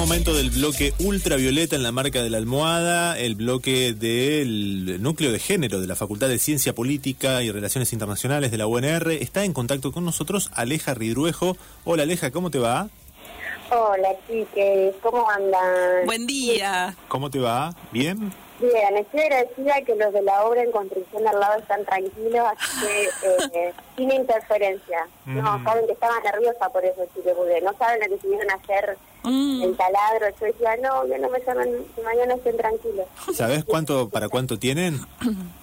momento del bloque ultravioleta en la marca de la almohada, el bloque del núcleo de género de la Facultad de Ciencia Política y Relaciones Internacionales de la UNR. Está en contacto con nosotros Aleja Ridruejo. Hola Aleja, ¿cómo te va? Hola chiques, ¿cómo andan? Buen día. ¿Cómo te va? ¿Bien? Bien, estoy agradecida que los de la obra en construcción al lado están tranquilos, así que eh, sin interferencia. No, saben que estaba nerviosa por eso, chicos, porque no saben lo que tuvieron a hacer Mm. el taladro. Yo decía, no, ya no me llaman, mañana estén tranquilos. ¿Sabes cuánto para cuánto tienen?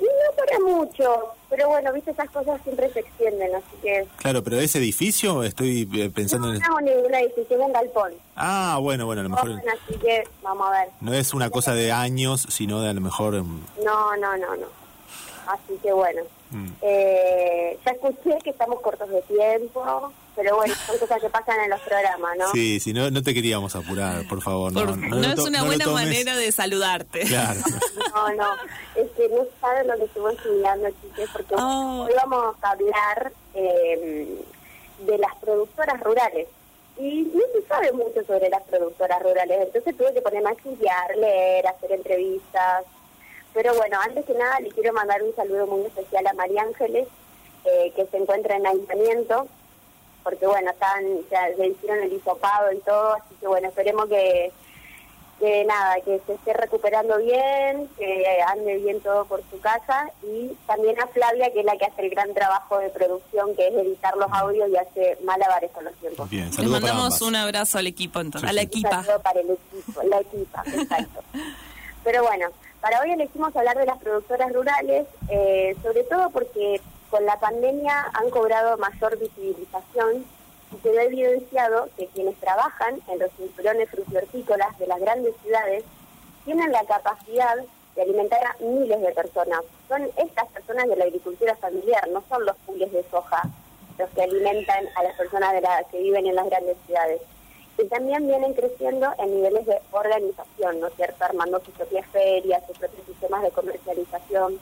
No para mucho, pero bueno, viste, esas cosas siempre se extienden, así que... Claro, pero ese edificio estoy eh, pensando No, en... no, ninguna decisión, un galpón. Ah, bueno, bueno, a lo mejor así que vamos a ver. no es una cosa de años, sino de a lo mejor... mm, No, no, no, no. Así que bueno. Mm. Eh, ya escuché que estamos cortos de tiempo, pero bueno, son cosas que pasan en los programas, ¿no? Sí, si no, no te queríamos apurar, por favor. Por- no, no, lo es una no buena manera de saludarte. Claro. No, no, es que no saben lo que estuvo estudiando, chicos, porque Oh. hoy vamos a hablar eh, de las productoras rurales. Y no se sabe mucho sobre las productoras rurales, entonces tuve que ponerme a estudiar, leer, hacer entrevistas. Pero bueno, antes que nada le quiero mandar un saludo muy especial a María Ángeles, eh, que se encuentra en aislamiento, porque bueno, están, ya le hicieron el hisopado y todo, así que bueno, esperemos que, que nada, que se esté recuperando bien, que ande bien todo por su casa y también a Flavia, que es la que hace el gran trabajo de producción, que es editar los audios y hace malabares con los tiempos. Bien, Les mandamos un abrazo al equipo, entonces, Sí, a la sí. Un equipa. saludo para el equipo, la equipa, exacto. Pero bueno, para hoy elegimos hablar de las productoras rurales, eh, sobre todo porque con la pandemia han cobrado mayor visibilización y se ve evidenciado que quienes trabajan en los cinturones frutihortícolas de las grandes ciudades tienen la capacidad de alimentar a miles de personas. Son estas personas de la agricultura familiar, no son los pules de soja los que alimentan a las personas que viven en las grandes ciudades. Y también vienen creciendo en niveles de organización, ¿no es cierto? Armando sus propias ferias, sus propios sistemas de comercialización.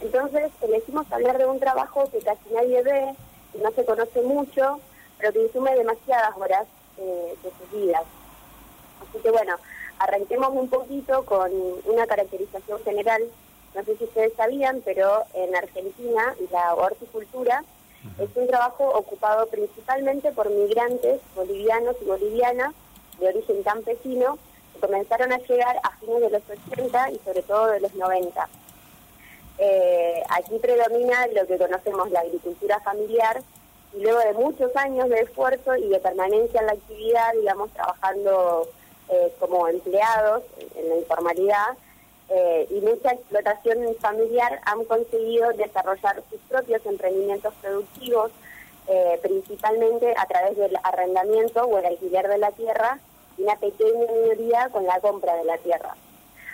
Entonces, elegimos hablar de un trabajo que casi nadie ve, que no se conoce mucho, pero que consume demasiadas horas eh, de sus vidas. Así que bueno, arranquemos un poquito con una caracterización general. No sé si ustedes sabían, pero en Argentina la horticultura es un trabajo ocupado principalmente por migrantes bolivianos y bolivianas de origen campesino que comenzaron a llegar a fines de los 80 y sobre todo de los 90. Eh, aquí predomina lo que conocemos la agricultura familiar y luego de muchos años de esfuerzo y de permanencia en la actividad, digamos, trabajando eh, como empleados en la informalidad eh, y mucha explotación familiar han conseguido desarrollar sus propios emprendimientos productivos, eh, principalmente a través del arrendamiento o el alquiler de la tierra y una pequeña minoría con la compra de la tierra.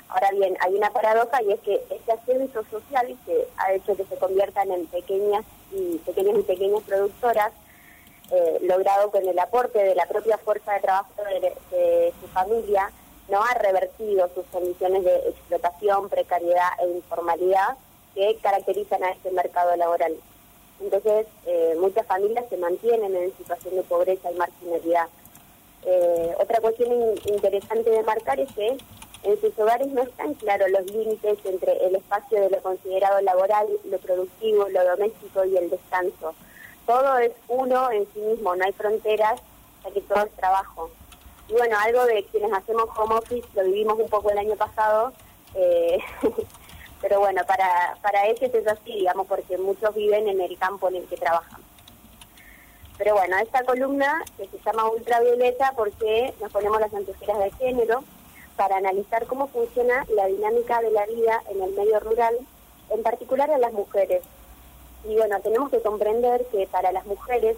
Ahora bien, hay una paradoja y es que este ascenso social que ha hecho que se conviertan en pequeñas y pequeñas y pequeñas productoras, eh, logrado con el aporte de la propia fuerza de trabajo de, de su familia, no ha revertido sus condiciones de explotación, precariedad e informalidad que caracterizan a este mercado laboral. Entonces, eh, muchas familias se mantienen en situación de pobreza y marginalidad. Eh, otra cuestión in- interesante de marcar es que en sus hogares no están claros los límites entre el espacio de lo considerado laboral, lo productivo, lo doméstico y el descanso. Todo es uno en sí mismo, no hay fronteras, ya que todo es trabajo. Y bueno, algo de quienes hacemos home office, lo vivimos un poco el año pasado, eh, pero bueno, para, para ellos es así, digamos, porque muchos viven en el campo en el que trabajan. Pero bueno, esta columna que se llama ultravioleta porque nos ponemos las anteojeras de género para analizar cómo funciona la dinámica de la vida en el medio rural, en particular a las mujeres. Y bueno, tenemos que comprender que para las mujeres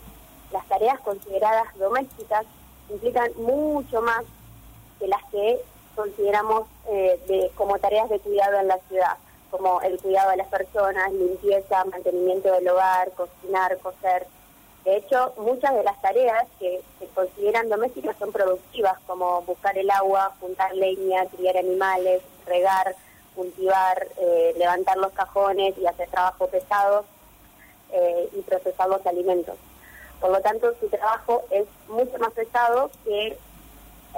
las tareas consideradas domésticas implican mucho más que las que consideramos eh, como tareas de cuidado en la ciudad, como el cuidado de las personas, limpieza, mantenimiento del hogar, cocinar, coser. De hecho, muchas de las tareas que se consideran domésticas son productivas, como buscar el agua, juntar leña, criar animales, regar, cultivar, eh, levantar los cajones y hacer trabajo pesado eh, y procesar los alimentos. Por lo tanto, su trabajo es mucho más pesado que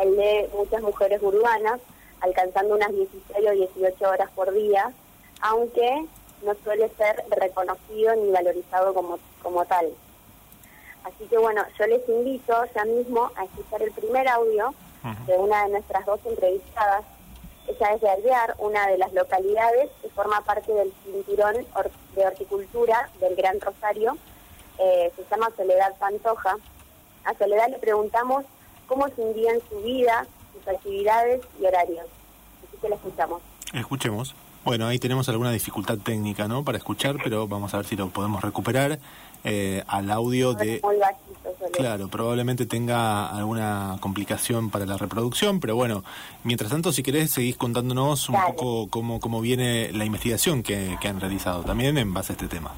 el de muchas mujeres urbanas, alcanzando unas 16 o 18 horas por día, aunque no suele ser reconocido ni valorizado como, como tal. Así que bueno, yo les invito ya mismo a escuchar el primer audio de una de nuestras dos entrevistadas. Ella es de Alvear, una de las localidades que forma parte del cinturón de horticultura del Gran Rosario. Eh, se llama Soledad Pantoja. A Soledad le preguntamos cómo se en su vida, sus actividades y horarios. Así que la escuchamos. Escuchemos. Bueno, ahí tenemos alguna dificultad técnica, ¿no? Para escuchar, pero vamos a ver si lo podemos recuperar eh, al audio de... claro, probablemente tenga alguna complicación para la reproducción, pero bueno, mientras tanto, si querés, seguís contándonos un poco cómo, cómo viene la investigación que, han realizado también en base a este tema.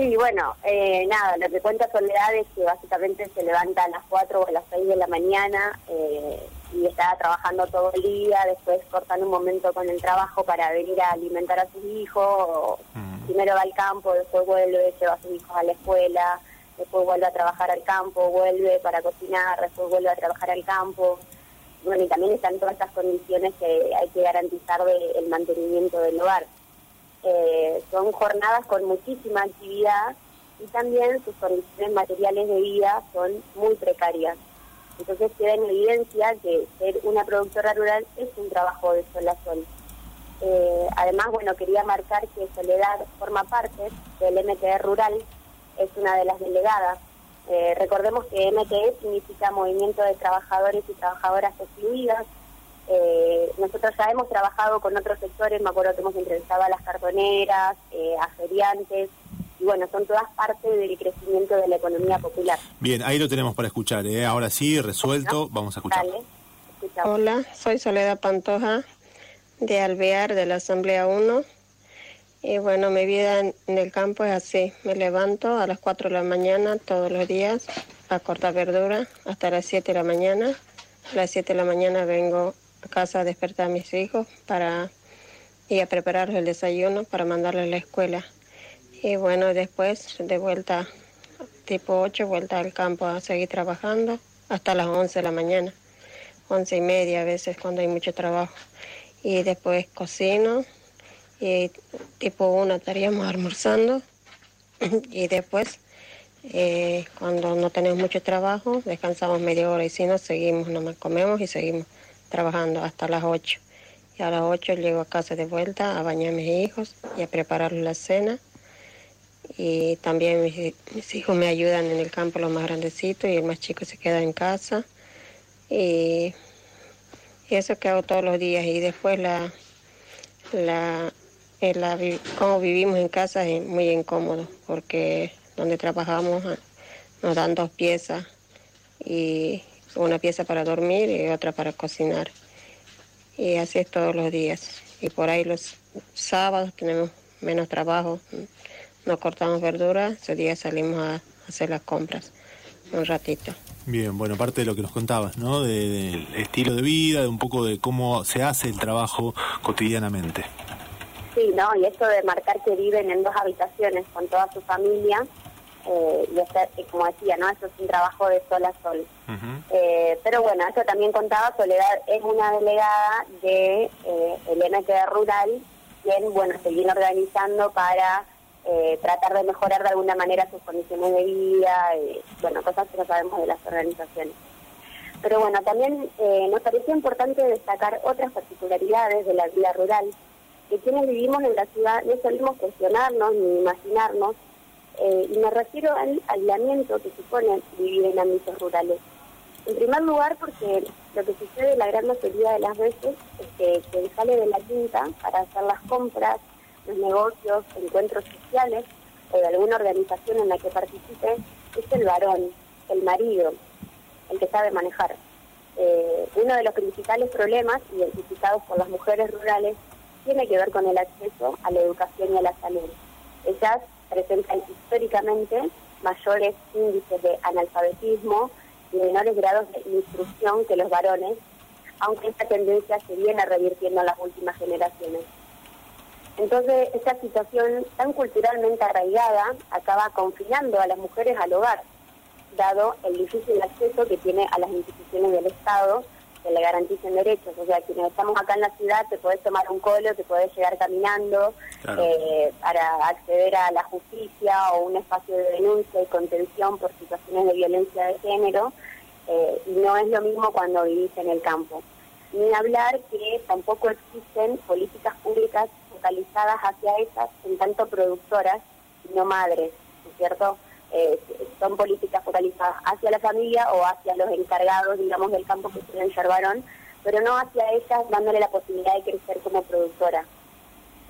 Sí, bueno, eh, nada, lo que cuenta Soledad es que básicamente se levanta a las 4 o a las 6 de la mañana eh, y está trabajando todo el día, después cortan un momento con el trabajo para venir a alimentar a sus hijos, mm. primero va al campo, después vuelve, lleva a sus hijos a la escuela, después vuelve a trabajar al campo, vuelve para cocinar, después vuelve a trabajar al campo. Bueno, y también están todas estas condiciones que hay que garantizar del mantenimiento del hogar. Son jornadas con muchísima actividad y también sus condiciones materiales de vida son muy precarias. Entonces queda en evidencia que ser una productora rural es un trabajo de sol a sol. Eh, además, bueno, quería marcar que Soledad forma parte del MTE Rural, es una de las delegadas. Eh, recordemos que MTE significa Movimiento de Trabajadores y Trabajadoras Excluidas. Eh, nosotros ya hemos trabajado con otros sectores, me acuerdo que hemos entrevistado a las cartoneras, a feriantes, y bueno, son todas parte del crecimiento de la economía popular. Bien, ahí lo tenemos para escuchar, ¿eh? ahora sí, resuelto, vamos a escuchar. Hola, soy Soledad Pantoja de Alvear, de la Asamblea 1. Y bueno, mi vida en, el campo es así. Me levanto a las 4 de la mañana todos los días a cortar verdura hasta las 7 de la mañana. A las 7 de la mañana vengo casa a despertar a mis hijos para ir a prepararles el desayuno para mandarles a la escuela. Y bueno, después de vuelta, tipo 8, vuelta al campo a seguir trabajando hasta las 11 de la mañana, 11 y media a veces cuando hay mucho trabajo. Y después cocino y tipo 1 estaríamos almorzando y después eh, cuando no tenemos mucho trabajo descansamos media hora y si no seguimos, nomás comemos y seguimos trabajando hasta las 8. Y a las 8 llego a casa de vuelta a bañar a mis hijos y a preparar la cena y también mis, hijos me ayudan en el campo, los más grandecitos, y el más chico se queda en casa. Y, eso que hago todos los días. Y después la, la, cómo vivimos en casa es muy incómodo, porque donde trabajamos nos dan dos piezas, y una pieza para dormir y otra para cocinar. Y así es todos los días. Y por ahí los sábados tenemos menos trabajo no cortamos verduras, ese día salimos a hacer las compras un ratito. Bien, bueno, parte de lo que nos contabas, ¿no? del estilo de vida, de un poco de cómo se hace el trabajo cotidianamente. Sí, ¿no? Y esto de marcar que viven en dos habitaciones con toda su familia, eh, y como decía, ¿no? Eso es un trabajo de sol a sol. Eh, pero bueno, esto también contaba, Soledad es una delegada de eh, el MTD Rural, quien, bueno, se viene organizando para eh, tratar de mejorar de alguna manera sus condiciones de vida, eh, bueno, cosas que no sabemos de las organizaciones. Pero bueno, también eh, nos parecía importante destacar otras particularidades de la vida rural, que quienes vivimos en la ciudad no solemos cuestionarnos ni imaginarnos, y me refiero al aislamiento que supone vivir en ámbitos rurales. En primer lugar, porque lo que sucede la gran mayoría de las veces es que quien sale de la quinta para hacer las compras, los negocios, encuentros sociales o de alguna organización en la que participe, es el varón, el marido, el que sabe manejar. Eh, uno de los principales problemas identificados por las mujeres rurales tiene que ver con el acceso a la educación y a la salud. Ellas presentan históricamente mayores índices de analfabetismo y menores grados de instrucción que los varones, aunque esta tendencia se viene revirtiendo en las últimas generaciones. Entonces, esta situación tan culturalmente arraigada acaba confinando a las mujeres al hogar, dado el difícil acceso que tiene a las instituciones del Estado que le garanticen derechos. O sea, quienes estamos acá en la ciudad te podés tomar un colo, te podés llegar caminando eh, para acceder a la justicia o un espacio de denuncia y contención por situaciones de violencia de género. Eh, y no es lo mismo cuando vivís en el campo. Ni hablar que tampoco existen políticas públicas focalizadas hacia esas, en tanto productoras, no madres, ¿no es cierto? Eh, son políticas focalizadas hacia la familia o hacia los encargados, digamos, del campo que tienen ser varón, pero no hacia ellas dándole la posibilidad de crecer como productora.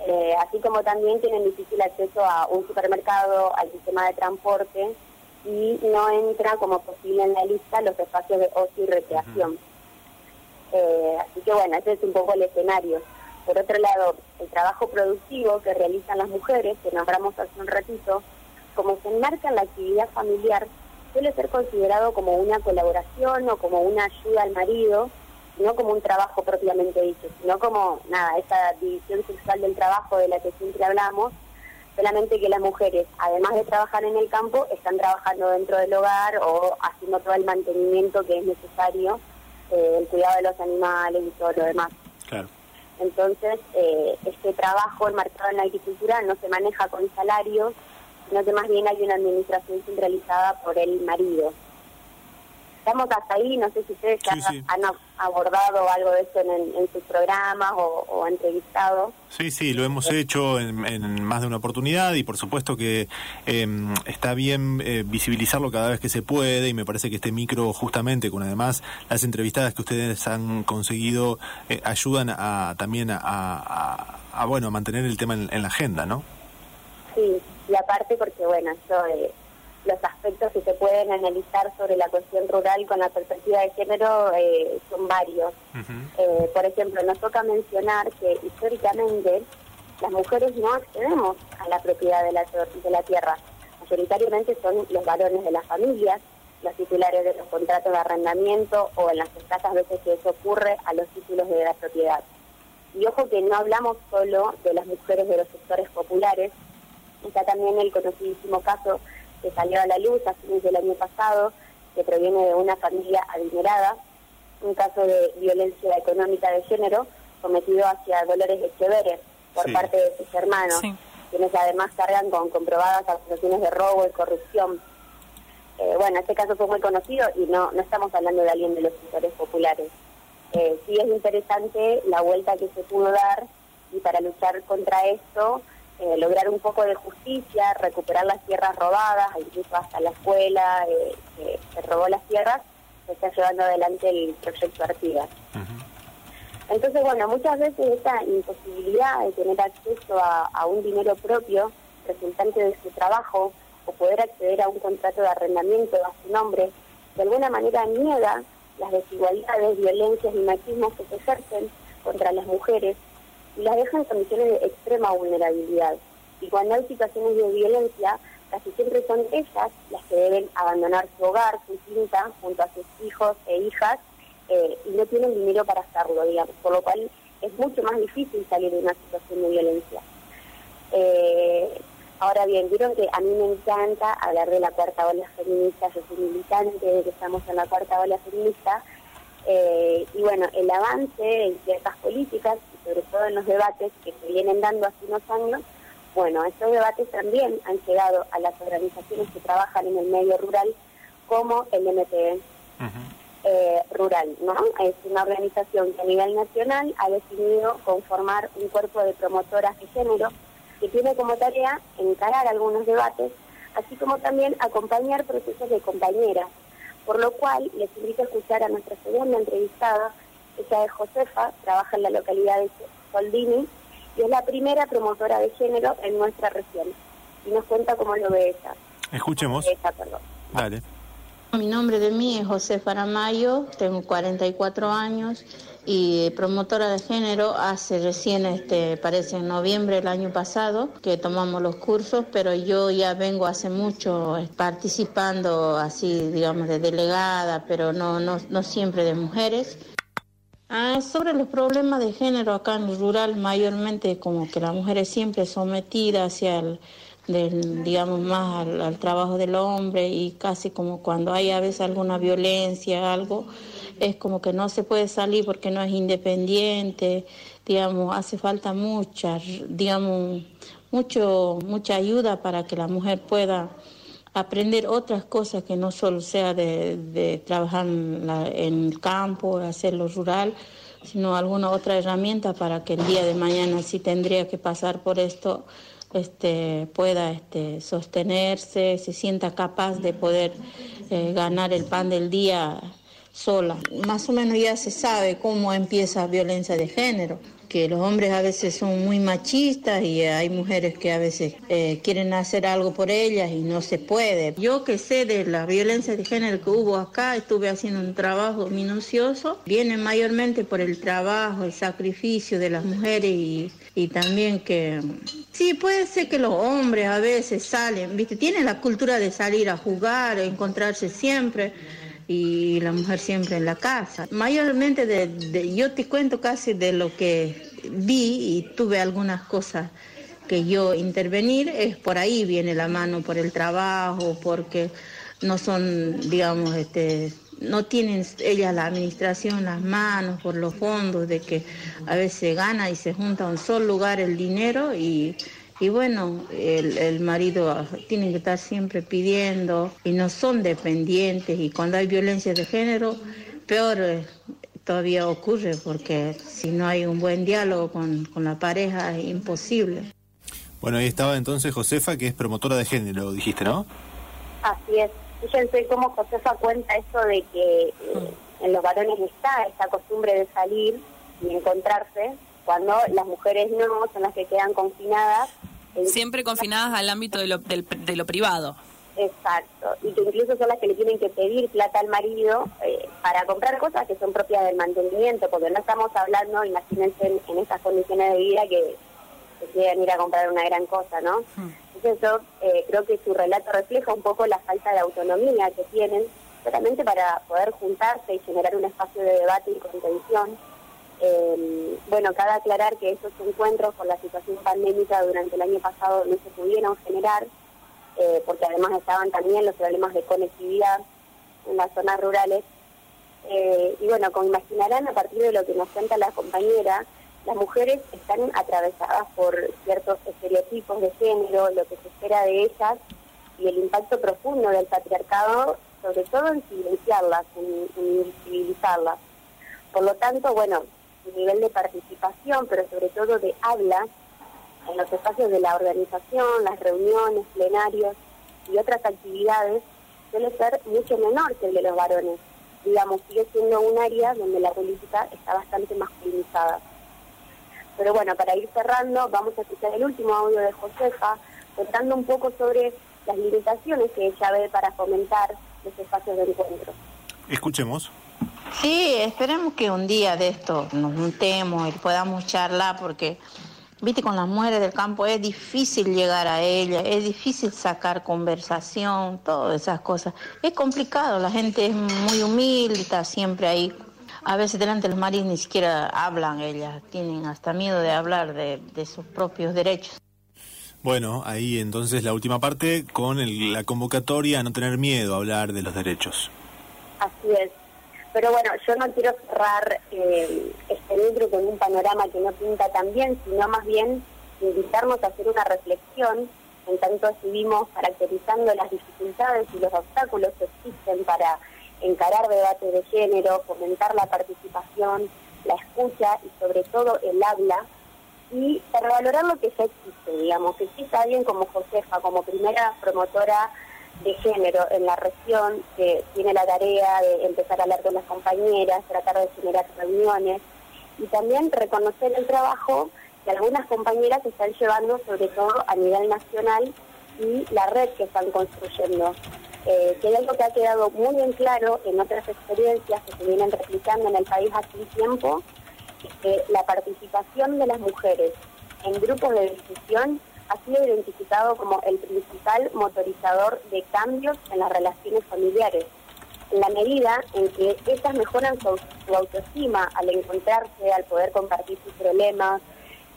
Eh, así como también tienen difícil acceso a un supermercado, al sistema de transporte y no entra como posible en la lista los espacios de ocio y recreación. Eh, así que bueno, ese es un poco el escenario. Por otro lado, el trabajo productivo que realizan las mujeres, que nombramos hace un ratito, como se enmarca en la actividad familiar, suele ser considerado como una colaboración o como una ayuda al marido, no como un trabajo propiamente dicho, sino como, nada, esa división sexual del trabajo de la que siempre hablamos, solamente que las mujeres, además de trabajar en el campo, están trabajando dentro del hogar o haciendo todo el mantenimiento que es necesario, eh, el cuidado de los animales y todo lo demás. Claro. Entonces, eh, este trabajo enmarcado en la agricultura no se maneja con salarios, sino que más bien hay una administración centralizada por el marido. Estamos hasta ahí, no sé si ustedes han abordado algo de eso en, sus programas o, entrevistado. Sí, sí, lo hemos hecho en, más de una oportunidad y por supuesto que em, está bien eh, visibilizarlo cada vez que se puede y me parece que este micro justamente con además las entrevistadas que ustedes han conseguido eh, ayudan a también a, bueno a mantener el tema en, en la agenda, ¿no? Sí, y aparte porque, bueno, eh, los aspectos que se pueden analizar sobre la cuestión rural con la perspectiva de género eh, son varios. Eh, por ejemplo, nos toca mencionar que históricamente las mujeres no accedemos a la propiedad de la, de la tierra. Mayoritariamente son los varones de las familias, los titulares de los contratos de arrendamiento o en las escasas veces que eso ocurre a los títulos de la propiedad. Y ojo que no hablamos solo de las mujeres de los sectores populares, Está también el conocidísimo caso que salió a la luz a fines del año pasado, que proviene de una familia adinerada, un caso de violencia económica de género cometido hacia Dolores Echeveres por parte de sus hermanos, quienes además cargan con comprobadas acusaciones de robo y corrupción. Eh, bueno, este caso fue muy conocido y no, no estamos hablando de alguien de los sectores populares. Eh, sí es interesante la vuelta que se pudo dar y para luchar contra esto eh, lograr un poco de justicia, recuperar las tierras robadas, incluso hasta la escuela eh, que se robó las tierras, se está llevando adelante el proyecto Artigas. Entonces, bueno, muchas veces esta imposibilidad de tener acceso a, un dinero propio resultante de su trabajo o poder acceder a un contrato de arrendamiento a su nombre, de alguna manera niega las desigualdades, violencias y machismos que se ejercen contra las mujeres y las deja en condiciones de extrema vulnerabilidad. Y cuando hay situaciones de violencia, casi siempre son ellas las que deben abandonar su hogar, su cinta, junto a sus hijos e hijas, eh, y no tienen dinero para hacerlo, digamos, por lo cual es mucho más difícil salir de una situación de violencia. Eh, ahora bien, vieron que a mí me encanta hablar de la cuarta ola feminista, yo soy militante de que estamos en la cuarta ola feminista, eh, y bueno, el avance en ciertas políticas sobre todo en los debates que se vienen dando hace unos años, bueno, estos debates también han llegado a las organizaciones que trabajan en el medio rural, como el MTE eh, Rural, ¿no? Es una organización que a nivel nacional ha decidido conformar un cuerpo de promotoras de género que tiene como tarea encarar algunos debates, así como también acompañar procesos de compañeras, por lo cual les invito a escuchar a nuestra segunda entrevistada, ella es Josefa, trabaja en la localidad de Soldini y es la primera promotora de género en nuestra región. Y nos cuenta cómo lo ve ella. Escuchemos. Ella, perdón. Dale. Mi nombre de mí es Josefa Aramayo, tengo 44 años y promotora de género hace recién, este, parece en noviembre del año pasado, que tomamos los cursos, pero yo ya vengo hace mucho participando así, digamos, de delegada, pero no, no, no siempre de mujeres. Ah, sobre los problemas de género acá en el rural, mayormente como que la mujer es siempre sometida hacia el, digamos, más al, trabajo del hombre y casi como cuando hay a veces alguna violencia, algo, es como que no se puede salir porque no es independiente, digamos, hace falta mucha, digamos, mucho, mucha ayuda para que la mujer pueda aprender otras cosas que no solo sea de, trabajar en, el campo, hacer lo rural, sino alguna otra herramienta para que el día de mañana si tendría que pasar por esto este, pueda este, sostenerse, se sienta capaz de poder eh, ganar el pan del día sola. Más o menos ya se sabe cómo empieza violencia de género que los hombres a veces son muy machistas y hay mujeres que a veces eh, quieren hacer algo por ellas y no se puede. Yo que sé de la violencia de género que hubo acá, estuve haciendo un trabajo minucioso, viene mayormente por el trabajo, el sacrificio de las mujeres y, y también que sí puede ser que los hombres a veces salen, viste, tienen la cultura de salir a jugar, encontrarse siempre y la mujer siempre en la casa. Mayormente de, yo te cuento casi de lo que vi y tuve algunas cosas que yo intervenir, es por ahí viene la mano, por el trabajo, porque no son, digamos, este, no tienen ellas la administración las manos por los fondos, de que a veces gana y se junta a un solo lugar el dinero y y bueno, el, marido tiene que estar siempre pidiendo y no son dependientes y cuando hay violencia de género, peor eh, todavía ocurre porque si no hay un buen diálogo con, la pareja es imposible. Bueno, ahí estaba entonces Josefa, que es promotora de género, dijiste, ¿no? Así es. Fíjense cómo Josefa cuenta eso de que eh, en los varones está esta costumbre de salir y encontrarse, cuando las mujeres no son las que quedan confinadas Siempre confinadas al ámbito de lo, de lo privado. Exacto, y que incluso son las que le tienen que pedir plata al marido eh, para comprar cosas que son propias del mantenimiento, porque no estamos hablando, imagínense, en, en esas condiciones de vida que, que quieran ir a comprar una gran cosa, ¿no? Hmm. Entonces yo eh, creo que su relato refleja un poco la falta de autonomía que tienen, solamente para poder juntarse y generar un espacio de debate y contención eh, bueno, cabe aclarar que esos encuentros por la situación pandémica durante el año pasado no se pudieron generar, eh, porque además estaban también los problemas de conectividad en las zonas rurales. Eh, y bueno, como imaginarán, a partir de lo que nos cuenta la compañera, las mujeres están atravesadas por ciertos estereotipos de género, lo que se espera de ellas y el impacto profundo del patriarcado, sobre todo en silenciarlas, en, en invisibilizarlas. Por lo tanto, bueno, nivel de participación, pero sobre todo de habla en los espacios de la organización, las reuniones, plenarios y otras actividades, suele ser mucho menor que el de los varones. Digamos, sigue siendo un área donde la política está bastante masculinizada. Pero bueno, para ir cerrando, vamos a escuchar el último audio de Josefa, contando un poco sobre las limitaciones que ella ve para fomentar los espacios de encuentro. Escuchemos. Sí, esperemos que un día de esto nos juntemos y podamos charlar porque, viste, con las mujeres del campo es difícil llegar a ellas, es difícil sacar conversación, todas esas cosas. Es complicado, la gente es muy humilde, está siempre ahí. A veces delante de los maridos ni siquiera hablan ellas, tienen hasta miedo de hablar de, sus propios derechos. Bueno, ahí entonces la última parte con la convocatoria a no tener miedo a hablar de los derechos. Así es. Pero bueno, yo no quiero cerrar eh, este libro con un panorama que no pinta tan bien, sino más bien invitarnos a hacer una reflexión en tanto estuvimos caracterizando las dificultades y los obstáculos que existen para encarar debate de género, fomentar la participación, la escucha y sobre todo el habla y para valorar lo que ya existe, digamos, que exista alguien como Josefa, como primera promotora de género en la región que tiene la tarea de empezar a hablar con las compañeras, tratar de generar reuniones y también reconocer el trabajo que algunas compañeras están llevando sobre todo a nivel nacional y la red que están construyendo. Eh, que es algo que ha quedado muy en claro en otras experiencias que se vienen replicando en el país hace un tiempo, que la participación de las mujeres en grupos de discusión ha sido identificado como el principal motorizador de cambios en las relaciones familiares, en la medida en que estas mejoran su, autoestima al encontrarse, al poder compartir sus problemas,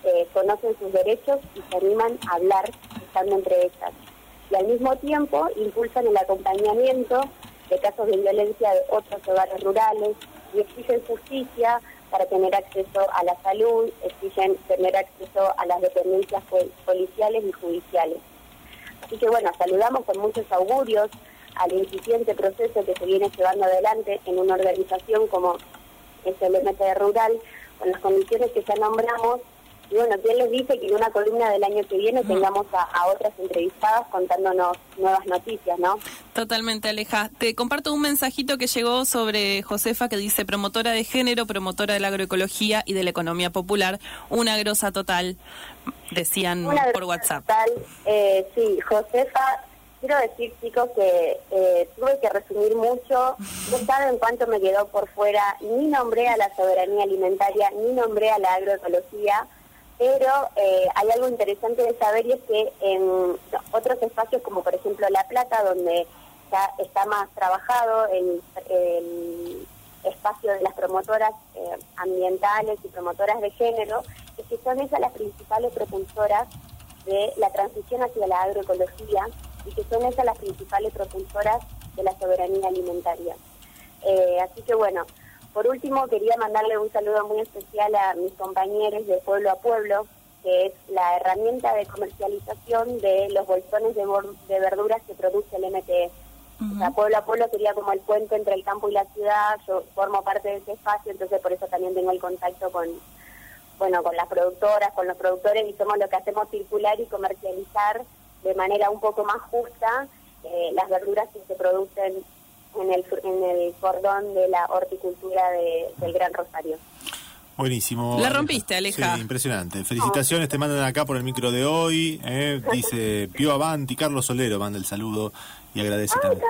eh, conocen sus derechos y se animan a hablar estando entre ellas. Y al mismo tiempo impulsan el acompañamiento de casos de violencia de otros hogares rurales, y exigen justicia para tener acceso a la salud, exigen tener acceso a las dependencias policiales y judiciales. Así que bueno, saludamos con muchos augurios al incipiente proceso que se viene llevando adelante en una organización como es el MT Rural, con las condiciones que ya nombramos y bueno, ¿quién les dice que en una columna del año que viene tengamos a, otras entrevistadas contándonos nuevas noticias, ¿no? Totalmente, Aleja. Te comparto un mensajito que llegó sobre Josefa que dice promotora de género, promotora de la agroecología y de la economía popular, una grosa total, decían por WhatsApp. Total, eh, sí, Josefa quiero decir, chicos, que eh, tuve que resumir mucho. No saben cuánto me quedó por fuera. Ni nombré a la soberanía alimentaria, ni nombré a la agroecología pero eh, hay algo interesante de saber y es que en otros espacios como por ejemplo La Plata, donde ya está más trabajado el, el espacio de las promotoras eh, ambientales y promotoras de género, es que son esas las principales propulsoras de la transición hacia la agroecología y que son esas las principales propulsoras de la soberanía alimentaria. Eh, así que bueno, por último, quería mandarle un saludo muy especial a mis compañeros de Pueblo a Pueblo, que es la herramienta de comercialización de los bolsones de, verduras que produce el MTE. o sea, Pueblo a Pueblo sería como el puente entre el campo y la ciudad, yo formo parte de ese espacio, entonces por eso también tengo el contacto con, bueno, con las productoras, con los productores y somos lo que hacemos circular y comercializar de manera un poco más justa eh, las verduras que se producen en el, en el cordón de la horticultura del Gran Rosario. Buenísimo. La rompiste, Aleja. Sí, impresionante. Felicitaciones, te mandan acá por el micro de hoy. Eh, dice Pío Avanti, Carlos Solero manda el saludo y agradece también.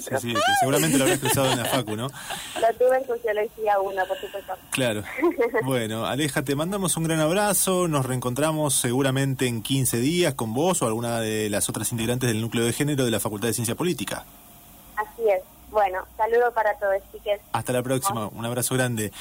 Sí, sí, seguramente lo habrá expresado en la Facu, ¿no? Lo tuve en Sociología 1, por supuesto. Claro. Bueno, Aleja, te mandamos un gran abrazo. Nos reencontramos seguramente en 15 días con vos o alguna de las otras integrantes del núcleo de género de la Facultad de Ciencia Política. Así es. Bueno, saludo para todos, chiques. Hasta la próxima. Un abrazo grande.